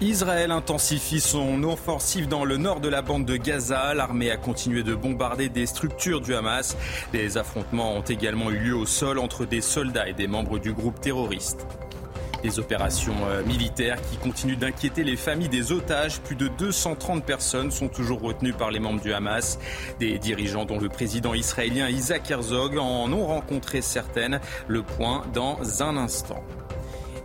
Israël intensifie son offensive dans le nord de la bande de Gaza. L'armée a continué de bombarder des structures du Hamas. Des affrontements ont également eu lieu au sol entre des soldats et des membres du groupe terroriste. Des opérations euh, militaires qui continuent d'inquiéter les familles des otages. Plus de 230 personnes sont toujours retenues par les membres du Hamas. Des dirigeants dont le président israélien Isaac Herzog en ont rencontré certaines. Le point dans un instant.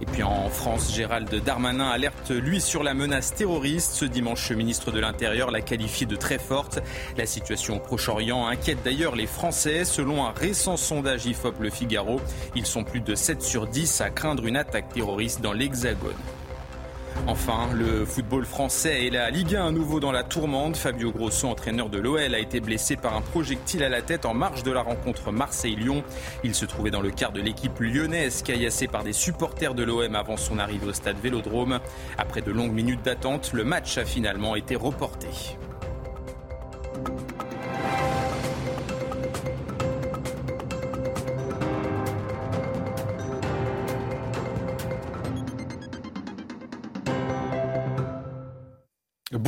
Et puis en France, Gérald Darmanin alerte lui sur la menace terroriste. Ce dimanche, le ministre de l'Intérieur l'a qualifiée de très forte. La situation au Proche-Orient inquiète d'ailleurs les Français. Selon un récent sondage IFOP Le Figaro, ils sont plus de 7 sur 10 à craindre une attaque terroriste dans l'Hexagone. Enfin, le football français et la Ligue 1 à nouveau dans la tourmente. Fabio Grosso, entraîneur de l'OL, a été blessé par un projectile à la tête en marge de la rencontre Marseille-Lyon. Il se trouvait dans le quart de l'équipe lyonnaise, caillassée par des supporters de l'OM avant son arrivée au stade Vélodrome. Après de longues minutes d'attente, le match a finalement été reporté.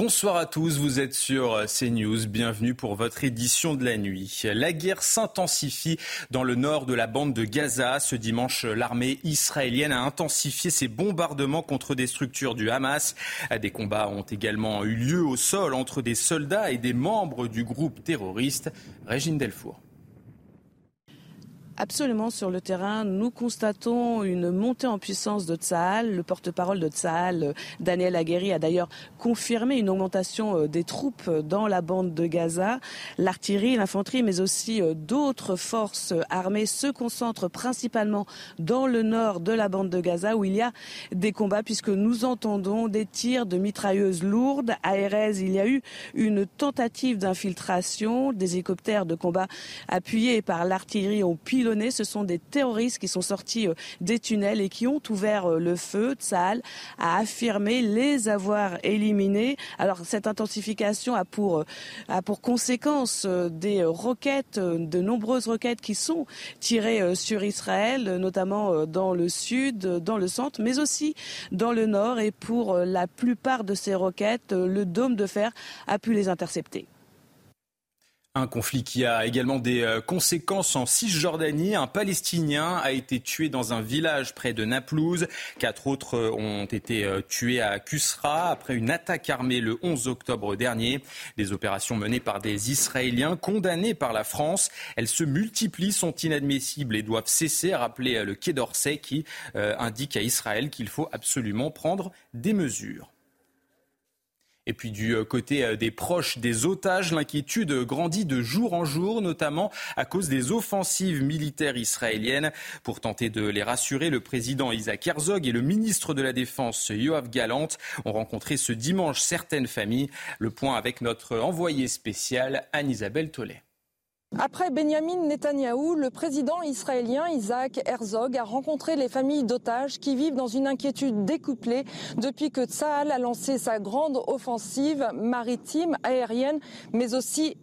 Bonsoir à tous, vous êtes sur CNews, bienvenue pour votre édition de la nuit. La guerre s'intensifie dans le nord de la bande de Gaza. Ce dimanche, l'armée israélienne a intensifié ses bombardements contre des structures du Hamas. Des combats ont également eu lieu au sol entre des soldats et des membres du groupe terroriste. Régine Delfour. Absolument, sur le terrain, nous constatons une montée en puissance de Tsahal. Le porte-parole de Tsahal, Daniel Aguerri, a d'ailleurs confirmé une augmentation euh, des troupes dans la bande de Gaza. L'artillerie, l'infanterie, mais aussi euh, d'autres forces armées se concentrent principalement dans le nord de la bande de Gaza où il y a des combats puisque nous entendons des tirs de mitrailleuses lourdes. À Erez, il y a eu une tentative d'infiltration. Des hélicoptères de combat appuyés par l'artillerie ont ce sont des terroristes qui sont sortis euh, des tunnels et qui ont ouvert euh, le feu. Tsahal a affirmé les avoir éliminés. Alors cette intensification a pour, euh, a pour conséquence des roquettes, de nombreuses roquettes qui sont tirées sur Israël, notamment dans le sud, dans le centre, mais aussi dans le nord. Et pour la plupart de ces roquettes, le dôme de fer a pu les intercepter. Un conflit qui a également des euh, conséquences en Cisjordanie. Un Palestinien a été tué dans un village près de Naplouse. Quatre autres euh, ont été euh, tués à Kusra après une attaque armée le 11 octobre dernier. Des opérations menées par des Israéliens condamnés par la France. Elles se multiplient, sont inadmissibles et doivent cesser, a rappelé le Quai d'Orsay qui indique à Israël qu'il faut absolument prendre des mesures. Et puis du euh, côté euh, des proches des otages, l'inquiétude grandit de jour en jour, notamment à cause des offensives militaires israéliennes. Pour tenter de les rassurer, le président Isaac Herzog et le ministre de la Défense Yoav Galant ont rencontré ce dimanche certaines familles. Le point avec notre envoyé spécial Anne-Isabelle Tollet. Après Benjamin Netanyahou, le président israélien Isaac Herzog a rencontré les familles d'otages qui vivent dans une inquiétude découplée depuis que Tsahal a lancé sa grande offensive maritime, aérienne, mais aussi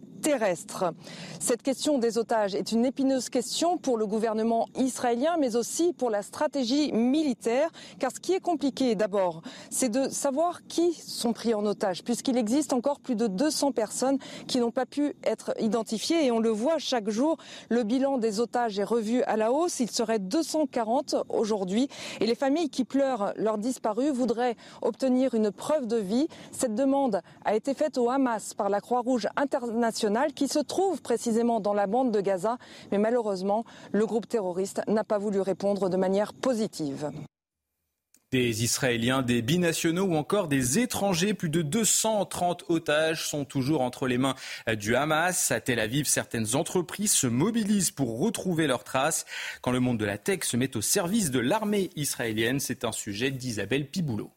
Cette question des otages est une épineuse question pour le gouvernement israélien, mais aussi pour la stratégie militaire, car ce qui est compliqué d'abord, c'est de savoir qui sont pris en otage, puisqu'il existe encore plus de 200 personnes qui n'ont pas pu être identifiées, et on le voit chaque jour, le bilan des otages est revu à la hausse, il serait 240 aujourd'hui, et les familles qui pleurent leurs disparus voudraient obtenir une preuve de vie. Cette demande a été faite au Hamas par la Croix-Rouge internationale qui se trouve précisément dans la bande de Gaza. Mais malheureusement, le groupe terroriste n'a pas voulu répondre de manière positive. Des Israéliens, des binationaux ou encore des étrangers, plus de 230 otages sont toujours entre les mains du Hamas. À Tel Aviv, certaines entreprises se mobilisent pour retrouver leurs traces. Quand le monde de la tech se met au service de l'armée israélienne, c'est un sujet d'Isabelle Piboulot.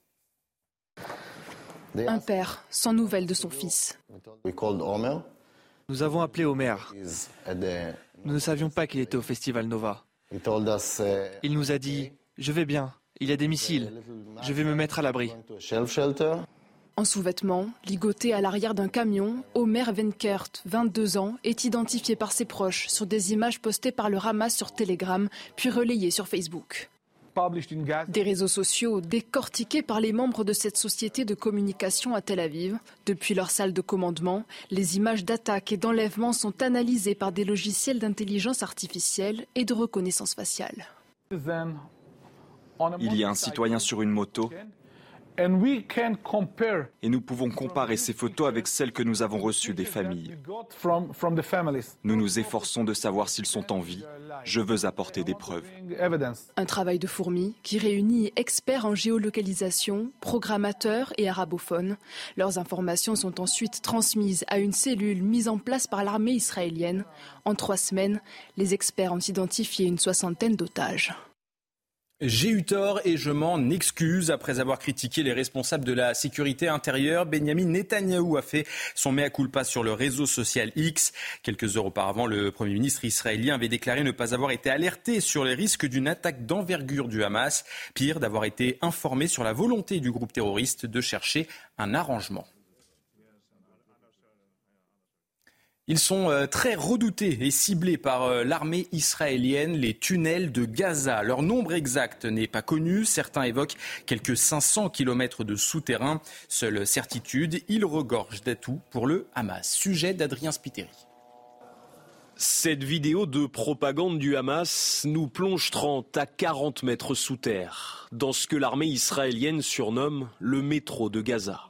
Un père sans nouvelles de son fils. Nous avons appelé Omer. Nous ne savions pas qu'il était au festival Nova. Il nous a dit Je vais bien, il y a des missiles, je vais me mettre à l'abri. En sous-vêtements, ligoté à l'arrière d'un camion, Omer Venkert, 22 ans, est identifié par ses proches sur des images postées par le Hamas sur Telegram, puis relayées sur Facebook. Des réseaux sociaux décortiqués par les membres de cette société de communication à Tel Aviv. Depuis leur salle de commandement, les images d'attaques et d'enlèvements sont analysées par des logiciels d'intelligence artificielle et de reconnaissance faciale. Il y a un citoyen sur une moto et nous pouvons comparer ces photos avec celles que nous avons reçues des familles. Nous nous efforçons de savoir s'ils sont en vie. Je veux apporter des preuves. Un travail de fourmi qui réunit experts en géolocalisation, programmateurs et arabophones. Leurs informations sont ensuite transmises à une cellule mise en place par l'armée israélienne. En trois semaines, les experts ont identifié une soixantaine d'otages. J'ai eu tort et je m'en excuse. Après avoir critiqué les responsables de la sécurité intérieure, Benjamin Netanyahou a fait son mea culpa sur le réseau social X. Quelques heures auparavant, le Premier ministre israélien avait déclaré ne pas avoir été alerté sur les risques d'une attaque d'envergure du Hamas. Pire, d'avoir été informé sur la volonté du groupe terroriste de chercher un arrangement. Ils sont euh, très redoutés et ciblés par euh, l'armée israélienne, les tunnels de Gaza. Leur nombre exact n'est pas connu. Certains évoquent quelques 500 kilomètres de souterrain. Seule certitude, ils regorgent d'atouts pour le Hamas. Sujet d'Adrien Spiteri. Cette vidéo de propagande du Hamas nous plonge 30 à 40 mètres sous terre, dans ce que l'armée israélienne surnomme le métro de Gaza.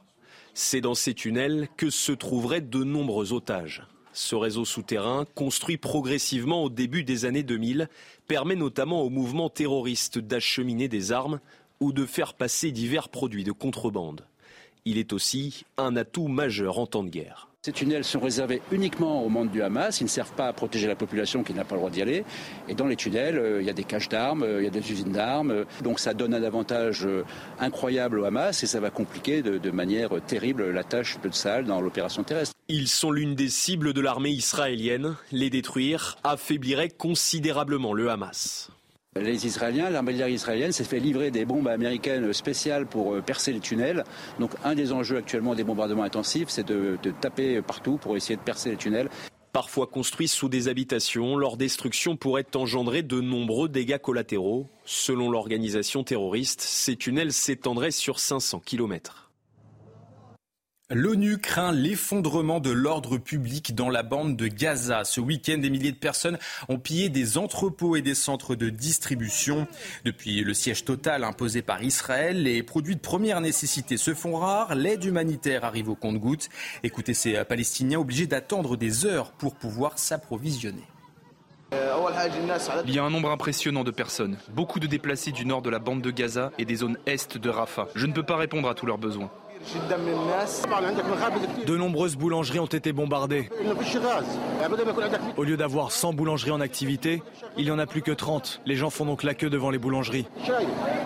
C'est dans ces tunnels que se trouveraient de nombreux otages. Ce réseau souterrain, construit progressivement au début des années 2000, permet notamment aux mouvements terroristes d'acheminer des armes ou de faire passer divers produits de contrebande. Il est aussi un atout majeur en temps de guerre. Ces tunnels sont réservés uniquement au monde du Hamas. Ils ne servent pas à protéger la population qui n'a pas le droit d'y aller. Et dans les tunnels, euh, il y a des caches d'armes, euh, il y a des usines d'armes. Donc ça donne un avantage euh, incroyable au Hamas et ça va compliquer de, manière terrible la tâche de Tsahal dans l'opération terrestre. Ils sont l'une des cibles de l'armée israélienne. Les détruire affaiblirait considérablement le Hamas. Les Israéliens, l'armée israélienne s'est fait livrer des bombes américaines spéciales pour euh, percer les tunnels. Donc un des enjeux actuellement des bombardements intensifs, c'est de, taper partout pour essayer de percer les tunnels. Parfois construits sous des habitations, leur destruction pourrait engendrer de nombreux dégâts collatéraux. Selon l'organisation terroriste, ces tunnels s'étendraient sur 500 kilomètres. L'ONU craint l'effondrement de l'ordre public dans la bande de Gaza. Ce week-end, des milliers de personnes ont pillé des entrepôts et des centres de distribution. Depuis le siège total imposé par Israël, les produits de première nécessité se font rares. L'aide humanitaire arrive au compte-gouttes. Écoutez ces Palestiniens obligés d'attendre des heures pour pouvoir s'approvisionner. Il y a un nombre impressionnant de personnes, beaucoup de déplacés du nord de la bande de Gaza et des zones est de Rafah. Je ne peux pas répondre à tous leurs besoins. De nombreuses boulangeries ont été bombardées. Au lieu d'avoir 100 boulangeries en activité, il n'y en a plus que 30. Les gens font donc la queue devant les boulangeries.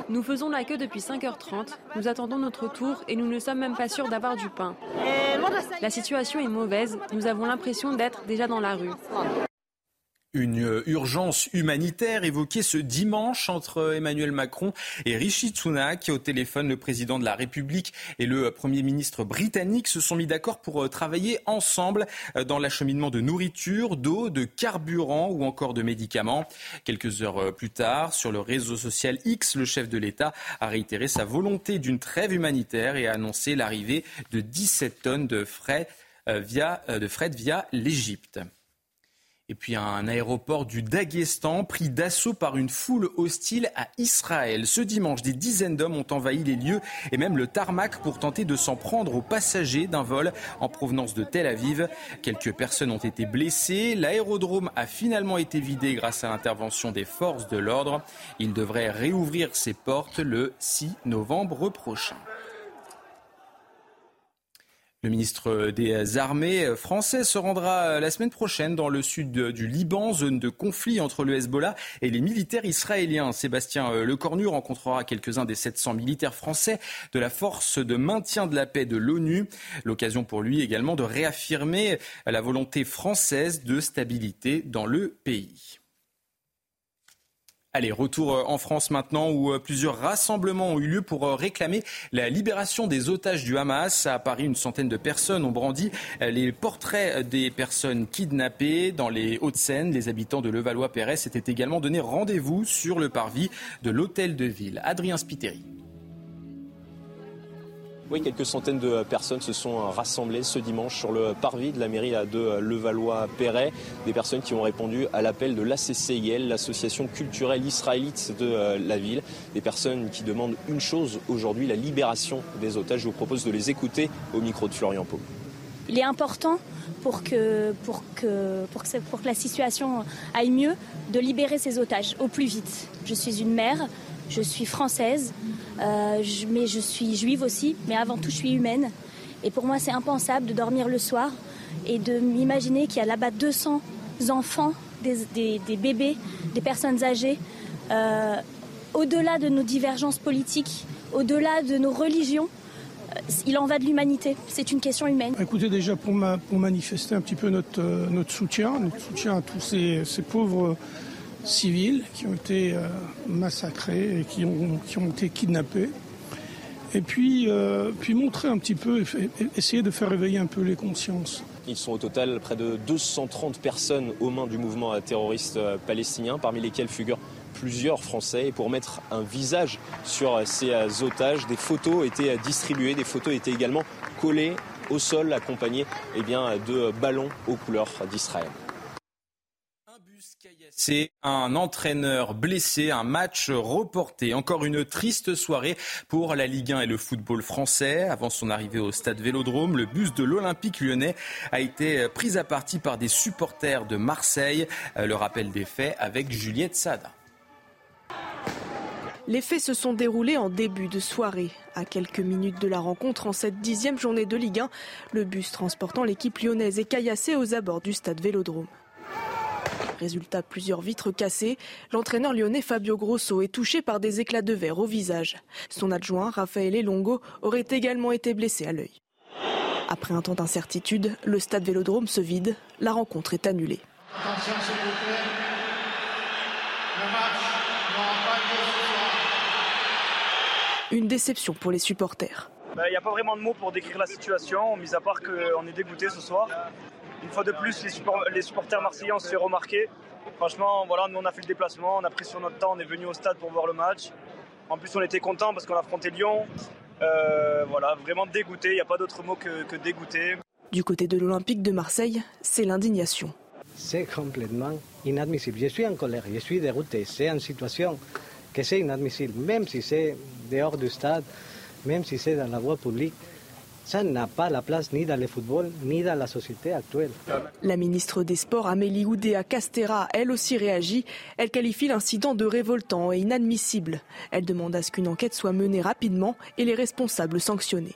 Nous faisons la queue depuis 5h30. Nous attendons notre tour et nous ne sommes même pas sûrs d'avoir du pain. La situation est mauvaise. Nous avons l'impression d'être déjà dans la rue. Une urgence humanitaire évoquée ce dimanche entre Emmanuel Macron et Rishi Sunak. Au téléphone, le président de la République et le Premier ministre britannique se sont mis d'accord pour euh, travailler ensemble euh, dans l'acheminement de nourriture, d'eau, de carburant ou encore de médicaments. Quelques heures euh, plus tard, sur le réseau social X, le chef de l'État a réitéré sa volonté d'une trêve humanitaire et a annoncé l'arrivée de 17 tonnes de de fret via l'Égypte. Et puis un aéroport du Daghestan pris d'assaut par une foule hostile à Israël. Ce dimanche, des dizaines d'hommes ont envahi les lieux et même le tarmac pour tenter de s'en prendre aux passagers d'un vol en provenance de Tel Aviv. Quelques personnes ont été blessées. L'aérodrome a finalement été vidé grâce à l'intervention des forces de l'ordre. Il devrait réouvrir ses portes le 6 novembre prochain. Le ministre des Armées français se rendra la semaine prochaine dans le sud du Liban, zone de conflit entre le Hezbollah et les militaires israéliens. Sébastien Lecornu rencontrera quelques-uns des 700 militaires français de la force de maintien de la paix de l'ONU. L'occasion pour lui également de réaffirmer la volonté française de stabilité dans le pays. Allez, retour euh, en France maintenant où euh, plusieurs rassemblements ont eu lieu pour euh, réclamer la libération des otages du Hamas. À Paris, une centaine de personnes ont brandi les portraits des personnes kidnappées. Dans les Hauts-de-Seine, les habitants de Levallois-Perret s'étaient également donné rendez-vous sur le parvis de l'hôtel de ville. Adrien Spiteri. Oui, quelques centaines de personnes se sont rassemblées ce dimanche sur le parvis de la mairie de Levallois-Perret. Des personnes qui ont répondu à l'appel de l'ACCIL, l'association culturelle israélite de la ville. Des personnes qui demandent une chose aujourd'hui, la libération des otages. Je vous propose de les écouter au micro de Florian Pau. Il est important pour que, pour, que, pour, que, pour que la situation aille mieux de libérer ces otages au plus vite. Je suis une mère, je suis française, euh, mais je suis juive aussi, mais avant tout je suis humaine. Et pour moi c'est impensable de dormir le soir et de m'imaginer qu'il y a là-bas 200 enfants, des, bébés, des personnes âgées, euh, au-delà de nos divergences politiques, au-delà de nos religions. Euh, il en va de l'humanité, c'est une question humaine. Écoutez, déjà pour, manifester un petit peu notre, soutien, notre soutien à tous ces pauvres civils qui ont été euh, massacrés et qui ont, qui ont été kidnappés. Et puis, euh, puis montrer un petit peu, essayer de faire réveiller un peu les consciences. Ils sont au total près de 230 personnes aux mains du mouvement terroriste euh, palestinien, parmi lesquelles figurent plusieurs Français. Et pour mettre un visage sur ces otages, des photos étaient distribuées, des photos étaient également collées au sol, accompagnées eh bien, de ballons aux couleurs d'Israël. C'est un entraîneur blessé, un match reporté. Encore une triste soirée pour la Ligue 1 et le football français. Avant son arrivée au stade Vélodrome, le bus de l'Olympique lyonnais a été pris à partie par des supporters de Marseille. Le rappel des faits avec Juliette Sada. Les faits se sont déroulés en début de soirée. À quelques minutes de la rencontre, en cette dixième journée de Ligue 1, le bus transportant l'équipe lyonnaise est caillassé aux abords du stade Vélodrome. Résultat, plusieurs vitres cassées. L'entraîneur lyonnais Fabio Grosso est touché par des éclats de verre au visage. Son adjoint, Raphaël Elongo, aurait également été blessé à l'œil. Après un temps d'incertitude, le stade Vélodrome se vide. La rencontre est annulée. Une déception pour les supporters. Il bah, n'y a pas vraiment de mots pour décrire la situation, mis à part qu'on est dégoûté ce soir une fois de plus, les, supporters marseillais ont se fait remarquer. Franchement, voilà, nous on a fait le déplacement, on a pris sur notre temps, on est venu au stade pour voir le match. En plus, on était content parce qu'on a affronté Lyon. Euh, voilà, vraiment dégoûté, il n'y a pas d'autre mot que, que dégoûté. Du côté de l'Olympique de Marseille, c'est l'indignation. C'est complètement inadmissible. Je suis en colère, je suis dégoûté. C'est une situation que c'est inadmissible, même si c'est dehors du stade, même si c'est dans la voie publique. Ça n'a pas la place ni dans le football, ni dans la société actuelle. La ministre des Sports, Amélie Oudéa Castera, elle aussi réagit. Elle qualifie l'incident de révoltant et inadmissible. Elle demande à ce qu'une enquête soit menée rapidement et les responsables sanctionnés.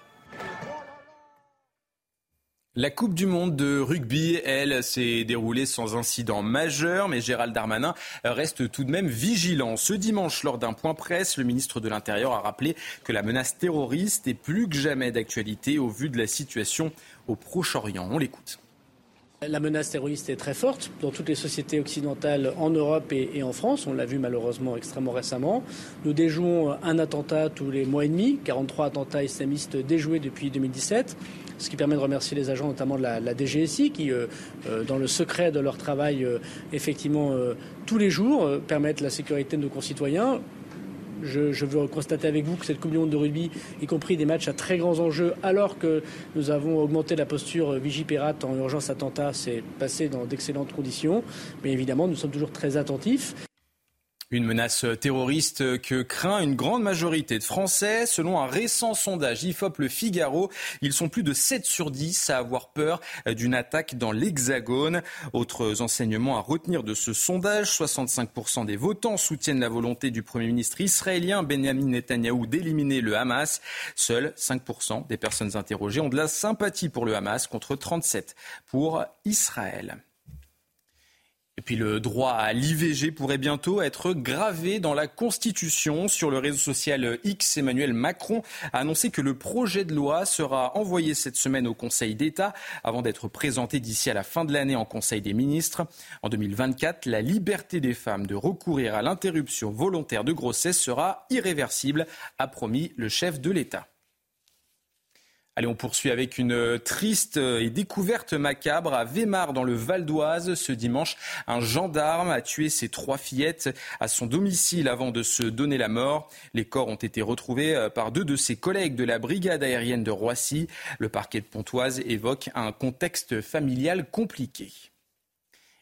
La Coupe du Monde de rugby, elle, s'est déroulée sans incident majeur, mais Gérald Darmanin reste tout de même vigilant. Ce dimanche, lors d'un point presse, le ministre de l'Intérieur a rappelé que la menace terroriste est plus que jamais d'actualité au vu de la situation au Proche-Orient. On l'écoute. La menace terroriste est très forte dans toutes les sociétés occidentales en Europe et, en France. On l'a vu malheureusement extrêmement récemment. Nous déjouons un attentat tous les mois et demi, 43 attentats islamistes déjoués depuis 2017 ce qui permet de remercier les agents, notamment de la, DGSI, qui, euh, euh, dans le secret de leur travail, euh, effectivement, tous les jours, permettent la sécurité de nos concitoyens Je, veux constater avec vous que cette Coupe de rugby, y compris des matchs à très grands enjeux, alors que nous avons augmenté la posture Vigipirate en urgence attentat, c'est passé dans d'excellentes conditions. Mais évidemment, nous sommes toujours très attentifs. Une menace terroriste que craint une grande majorité de Français. Selon un récent sondage IFOP Le Figaro, ils sont plus de 7 sur 10 à avoir peur d'une attaque dans l'Hexagone. Autres enseignements à retenir de ce sondage, 65% des votants soutiennent la volonté du Premier ministre israélien Benjamin Netanyahou d'éliminer le Hamas. Seuls 5% des personnes interrogées ont de la sympathie pour le Hamas contre 37 pour Israël. Et puis le droit à l'IVG pourrait bientôt être gravé dans la Constitution. Sur le réseau social X, Emmanuel Macron a annoncé que le projet de loi sera envoyé cette semaine au Conseil d'État avant d'être présenté d'ici à la fin de l'année en Conseil des ministres. En 2024, la liberté des femmes de recourir à l'interruption volontaire de grossesse sera irréversible, a promis le chef de l'État. Allez, on poursuit avec une triste et découverte macabre à Weimar dans le Val d'Oise. Ce dimanche, un gendarme a tué ses trois fillettes à son domicile avant de se donner la mort. Les corps ont été retrouvés par deux de ses collègues de la brigade aérienne de Roissy. Le parquet de Pontoise évoque un contexte familial compliqué.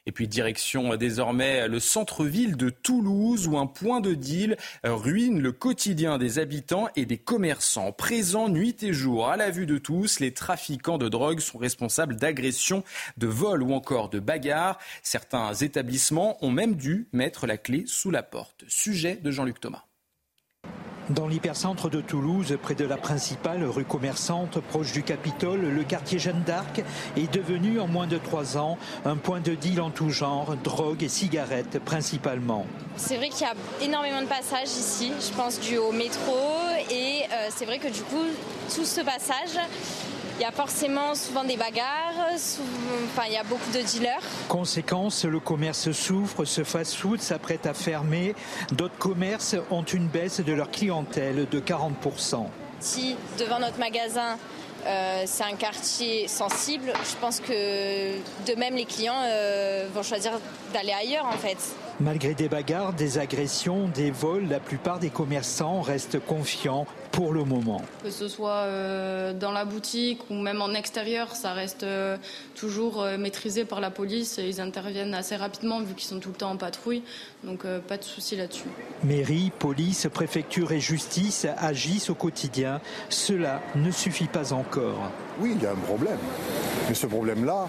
Et puis direction euh, désormais le centre-ville de Toulouse où un point de deal euh, ruine le quotidien des habitants et des commerçants. Présents nuit et jour à la vue de tous, les trafiquants de drogue sont responsables d'agressions, de vols ou encore de bagarres. Certains établissements ont même dû mettre la clé sous la porte. Sujet de Jean-Luc Thomas. Dans l'hypercentre de Toulouse, près de la principale rue commerçante, proche du Capitole, le quartier Jeanne d'Arc est devenu en moins de trois ans un point de deal en tout genre, drogue et cigarettes principalement. C'est vrai qu'il y a énormément de passages ici, je pense dû au métro, et euh, c'est vrai que du coup, tout ce passage, il y a forcément souvent des bagarres, enfin, il y a beaucoup de dealers. Conséquence, le commerce souffre, ce fast-food s'apprête à fermer. D'autres commerces ont une baisse de leur clientèle de 40%. Si devant notre magasin, euh, c'est un quartier sensible, je pense que de même les clients euh, vont choisir d'aller ailleurs en fait. Malgré des bagarres, des agressions, des vols, la plupart des commerçants restent confiants pour le moment. Que ce soit euh, dans la boutique ou même en extérieur, ça reste euh, toujours euh, maîtrisé par la police. Ils interviennent assez rapidement vu qu'ils sont tout le temps en patrouille. Donc pas de souci là-dessus. Mairie, police, préfecture et justice agissent au quotidien. Cela ne suffit pas encore. Oui, il y a un problème. Mais ce problème-là,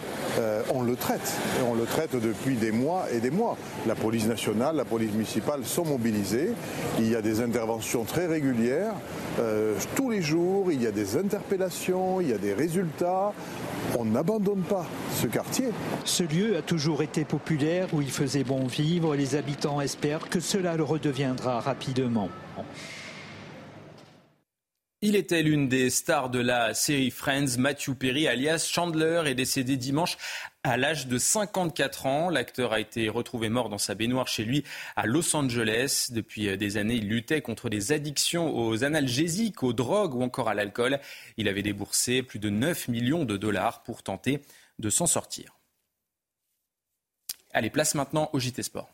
on le traite. On le traite depuis des mois et des mois. La police nationale, la police municipale sont mobilisées. Il y a des interventions très régulières. Euh, tous les jours, il y a des interpellations, il y a des résultats. On n'abandonne pas ce quartier. Ce lieu a toujours été populaire, où il faisait bon vivre. Les habitants espèrent que cela le redeviendra rapidement. Il était l'une des stars de la série Friends, Matthew Perry, alias Chandler, est décédé dimanche à l'âge de 54 ans. L'acteur a été retrouvé mort dans sa baignoire chez lui à Los Angeles. Depuis des années, il luttait contre des addictions aux analgésiques, aux drogues ou encore à l'alcool. Il avait déboursé plus de 9 millions de dollars pour tenter de s'en sortir. Allez, place maintenant au JT Sport.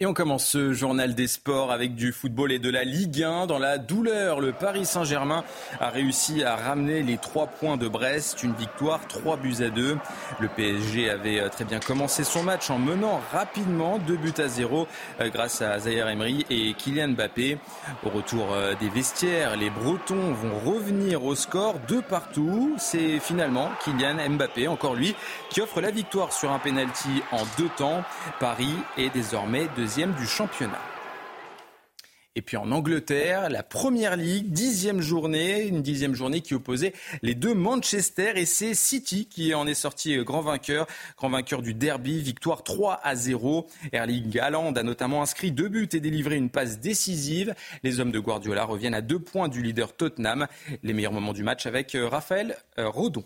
Et on commence ce journal des sports avec du football et de la Ligue 1. Dans la douleur, le Paris Saint-Germain a réussi à ramener les trois points de Brest. Une victoire, trois buts à deux. Le PSG avait euh, très bien commencé son match en menant rapidement deux buts à zéro euh, grâce à Zaire Emery et Kylian Mbappé. Au retour euh, des vestiaires, les Bretons vont revenir au score de partout. C'est finalement Kylian Mbappé, encore lui, qui offre la victoire sur un penalty en deux temps. Paris est désormais de du championnat. Et puis en Angleterre, la première ligue, dixième journée, une dixième journée qui opposait les deux Manchester et c'est City qui en est sorti grand vainqueur, grand vainqueur du derby, victoire 3 à 0. Erling Haaland a notamment inscrit deux buts et délivré une passe décisive. Les hommes de Guardiola reviennent à deux points du leader Tottenham. Les meilleurs moments du match avec euh, Raphaël euh, Rodon.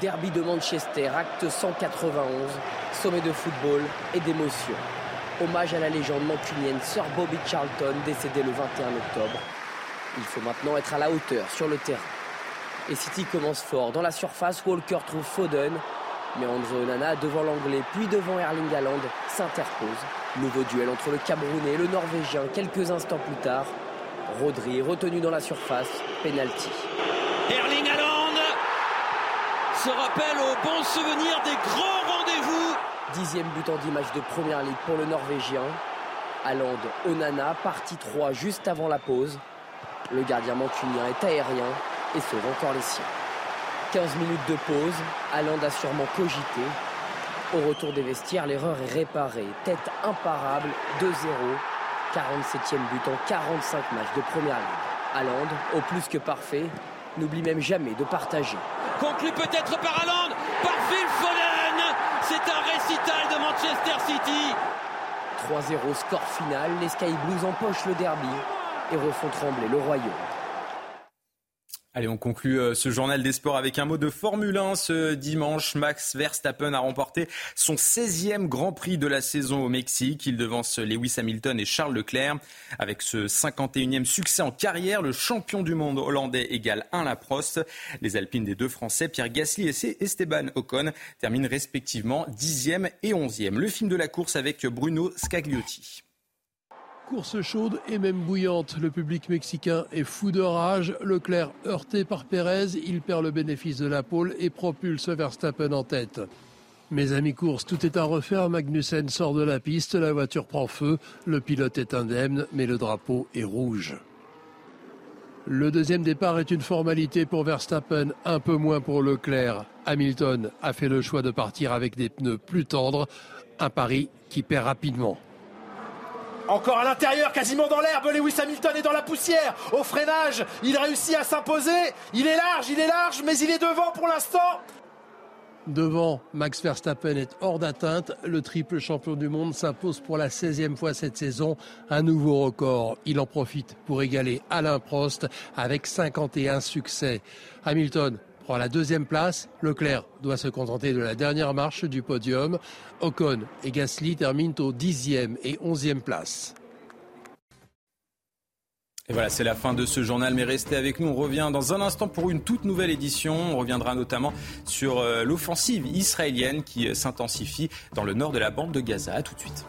Derby de Manchester, acte 191, sommet de football et d'émotion. Hommage à la légende mancunienne Sir Bobby Charlton, décédé le 21 octobre. Il faut maintenant être à la hauteur sur le terrain. Et City commence fort. Dans la surface, Walker trouve Foden. Mais André Onana, devant l'anglais, puis devant Erling Haaland, s'interpose. Nouveau duel entre le Camerounais et le Norvégien quelques instants plus tard. Rodri retenu dans la surface, penalty. Erling se rappelle au bon souvenir des grands rendez-vous. Dixième but en 10 matchs de première ligue pour le Norvégien. Haaland, Onana, partie 3 juste avant la pause. Le gardien mancunien est aérien et sauve encore les siens. 15 minutes de pause, Haaland a sûrement cogité. Au retour des vestiaires, l'erreur est réparée. Tête imparable, 2-0. 47e but en 45 matchs de première ligue. Haaland, au plus que parfait, n'oublie même jamais de partager. Conclu peut-être par Haaland, par Phil Foden. C'est un récital de Manchester City. 3-0 score final, les Sky Blues empochent le derby et refont trembler le royaume. Allez, on conclut euh, ce journal des sports avec un mot de Formule 1. Ce dimanche, Max Verstappen a remporté son 16e Grand Prix de la saison au Mexique. Il devance Lewis Hamilton et Charles Leclerc. Avec ce 51e succès en carrière, le champion du monde hollandais égale 1 Laproste. Les Alpines des deux Français, Pierre Gasly et Esteban Ocon, terminent respectivement 10e et 11e. Le film de la course avec Bruno Scagliotti. Course chaude et même bouillante. Le public mexicain est fou de rage. Leclerc heurté par Pérez, il perd le bénéfice de la pole et propulse Verstappen en tête. Mes amis course, tout est à refaire. Magnussen sort de la piste, la voiture prend feu, le pilote est indemne, mais le drapeau est rouge. Le deuxième départ est une formalité pour Verstappen, un peu moins pour Leclerc. Hamilton a fait le choix de partir avec des pneus plus tendres, un pari qui perd rapidement. Encore à l'intérieur, quasiment dans l'herbe, Lewis Hamilton est dans la poussière. Au freinage, il réussit à s'imposer. Il est large, il est large, mais il est devant pour l'instant. Devant, Max Verstappen est hors d'atteinte. Le triple champion du monde s'impose pour la 16e fois cette saison. Un nouveau record. Il en profite pour égaler Alain Prost avec 51 succès. Hamilton prend la deuxième place. Leclerc doit se contenter de la dernière marche du podium. Ocon et Gasly terminent au 10e et 11e place. Et voilà, c'est la fin de ce journal, mais restez avec nous. On revient dans un instant pour une toute nouvelle édition. On reviendra notamment sur euh, l'offensive israélienne qui euh, s'intensifie dans le nord de la bande de Gaza. A tout de suite.